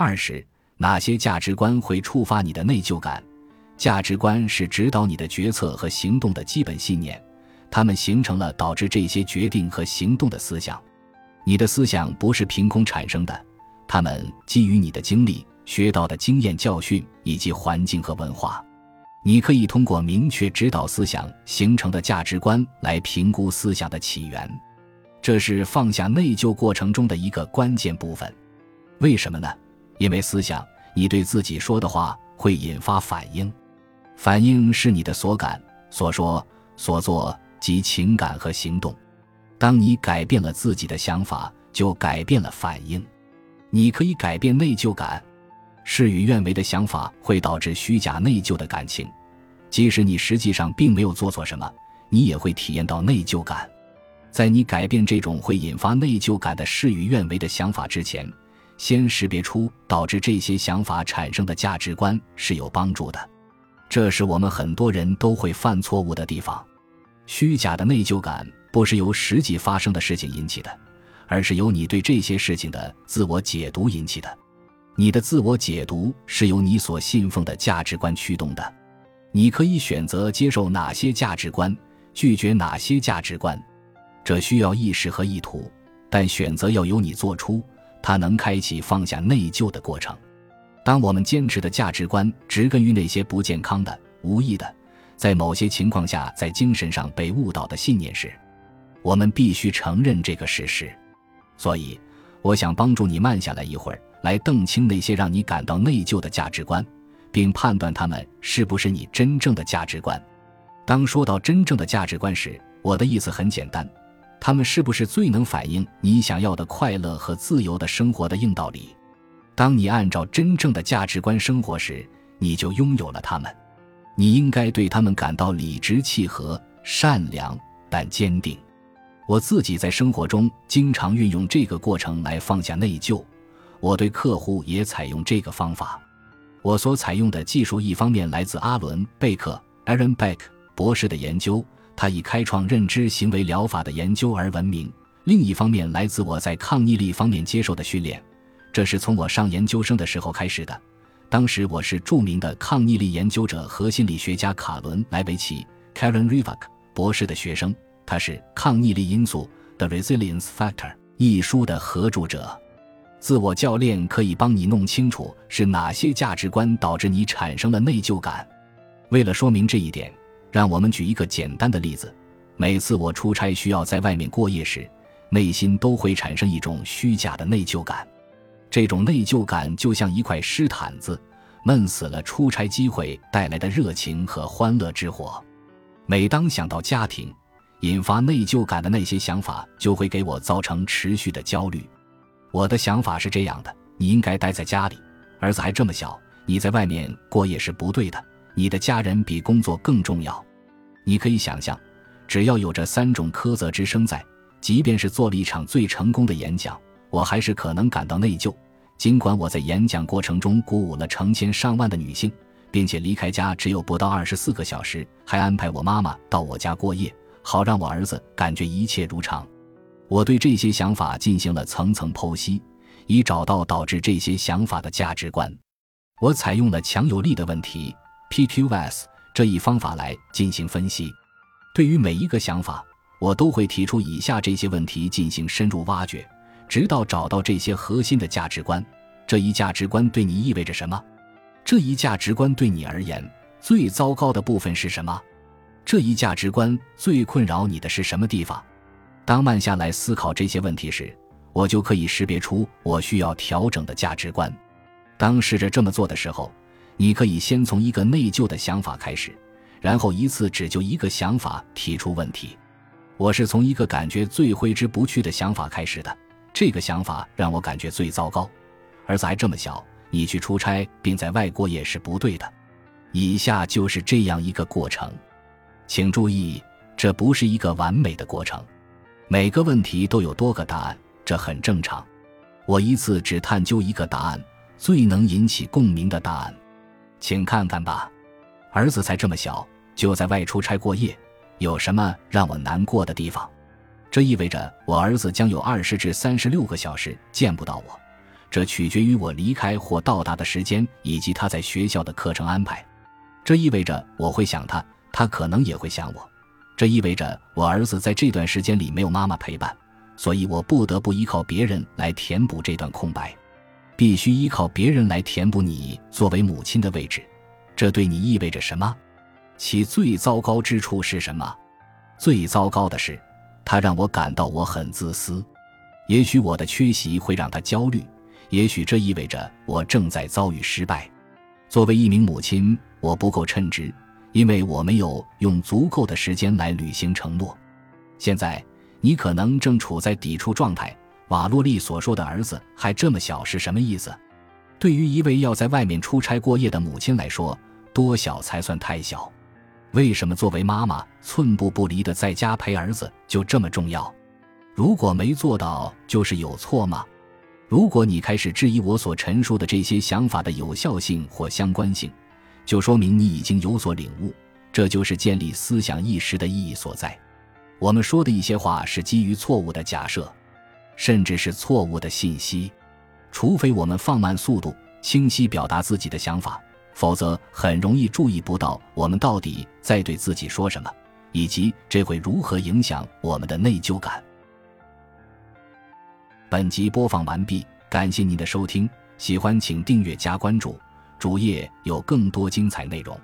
二是哪些价值观会触发你的内疚感？价值观是指导你的决策和行动的基本信念，它们形成了导致这些决定和行动的思想。你的思想不是凭空产生的，它们基于你的经历、学到的经验教训以及环境和文化。你可以通过明确指导思想形成的价值观来评估思想的起源，这是放下内疚过程中的一个关键部分。为什么呢？因为思想，你对自己说的话会引发反应，反应是你的所感、所说、所做及情感和行动。当你改变了自己的想法，就改变了反应。你可以改变内疚感。事与愿违的想法会导致虚假内疚的感情，即使你实际上并没有做错什么，你也会体验到内疚感。在你改变这种会引发内疚感的事与愿违的想法之前，先识别出导致这些想法产生的价值观是有帮助的。这是我们很多人都会犯错误的地方。虚假的内疚感不是由实际发生的事情引起的，而是由你对这些事情的自我解读引起的。你的自我解读是由你所信奉的价值观驱动的，你可以选择接受哪些价值观，拒绝哪些价值观，这需要意识和意图，但选择要由你做出，它能开启放下内疚的过程。当我们坚持的价值观植根于那些不健康的、无意的，在某些情况下在精神上被误导的信念时，我们必须承认这个事实。所以，我想帮助你慢下来一会儿。来澄清那些让你感到内疚的价值观，并判断他们是不是你真正的价值观。当说到真正的价值观时，我的意思很简单：他们是不是最能反映你想要的快乐和自由的生活的硬道理？当你按照真正的价值观生活时，你就拥有了他们。你应该对他们感到理直气和、善良但坚定。我自己在生活中经常运用这个过程来放下内疚。我对客户也采用这个方法。我所采用的技术一方面来自阿伦·贝克 （Aaron Beck） 博士的研究，他以开创认知行为疗法的研究而闻名；另一方面来自我在抗逆力方面接受的训练，这是从我上研究生的时候开始的。当时我是著名的抗逆力研究者和心理学家卡伦·莱维奇 （Karen Rivak） 博士的学生。他是《抗逆力因素》（The Resilience Factor） 一书的合著者。自我教练可以帮你弄清楚是哪些价值观导致你产生了内疚感。为了说明这一点，让我们举一个简单的例子：每次我出差需要在外面过夜时，内心都会产生一种虚假的内疚感。这种内疚感就像一块湿毯子，闷死了出差机会带来的热情和欢乐之火。每当想到家庭，引发内疚感的那些想法就会给我造成持续的焦虑。我的想法是这样的：你应该待在家里，儿子还这么小，你在外面过夜是不对的。你的家人比工作更重要。你可以想象，只要有这三种苛责之声在，即便是做了一场最成功的演讲，我还是可能感到内疚。尽管我在演讲过程中鼓舞了成千上万的女性，并且离开家只有不到二十四个小时，还安排我妈妈到我家过夜，好让我儿子感觉一切如常。我对这些想法进行了层层剖析，以找到导致这些想法的价值观。我采用了强有力的问题 （PQS） 这一方法来进行分析。对于每一个想法，我都会提出以下这些问题进行深入挖掘，直到找到这些核心的价值观。这一价值观对你意味着什么？这一价值观对你而言最糟糕的部分是什么？这一价值观最困扰你的是什么地方？当慢下来思考这些问题时，我就可以识别出我需要调整的价值观。当试着这么做的时候，你可以先从一个内疚的想法开始，然后一次只就一个想法提出问题。我是从一个感觉最挥之不去的想法开始的，这个想法让我感觉最糟糕。儿子还这么小，你去出差并在外过夜是不对的。以下就是这样一个过程，请注意，这不是一个完美的过程。每个问题都有多个答案，这很正常。我一次只探究一个答案，最能引起共鸣的答案，请看看吧。儿子才这么小，就在外出差过夜，有什么让我难过的地方？这意味着我儿子将有二十至三十六个小时见不到我，这取决于我离开或到达的时间以及他在学校的课程安排。这意味着我会想他，他可能也会想我。这意味着我儿子在这段时间里没有妈妈陪伴，所以我不得不依靠别人来填补这段空白，必须依靠别人来填补你作为母亲的位置。这对你意味着什么？其最糟糕之处是什么？最糟糕的是，他让我感到我很自私。也许我的缺席会让他焦虑，也许这意味着我正在遭遇失败。作为一名母亲，我不够称职，因为我没有用足够的时间来履行承诺。现在，你可能正处在抵触状态。瓦洛利所说的“儿子还这么小”是什么意思？对于一位要在外面出差过夜的母亲来说，多小才算太小？为什么作为妈妈寸步不离的在家陪儿子就这么重要？如果没做到，就是有错吗？如果你开始质疑我所陈述的这些想法的有效性或相关性，就说明你已经有所领悟。这就是建立思想意识的意义所在。我们说的一些话是基于错误的假设，甚至是错误的信息。除非我们放慢速度，清晰表达自己的想法，否则很容易注意不到我们到底在对自己说什么，以及这会如何影响我们的内疚感。本集播放完毕，感谢您的收听，喜欢请订阅加关注，主页有更多精彩内容。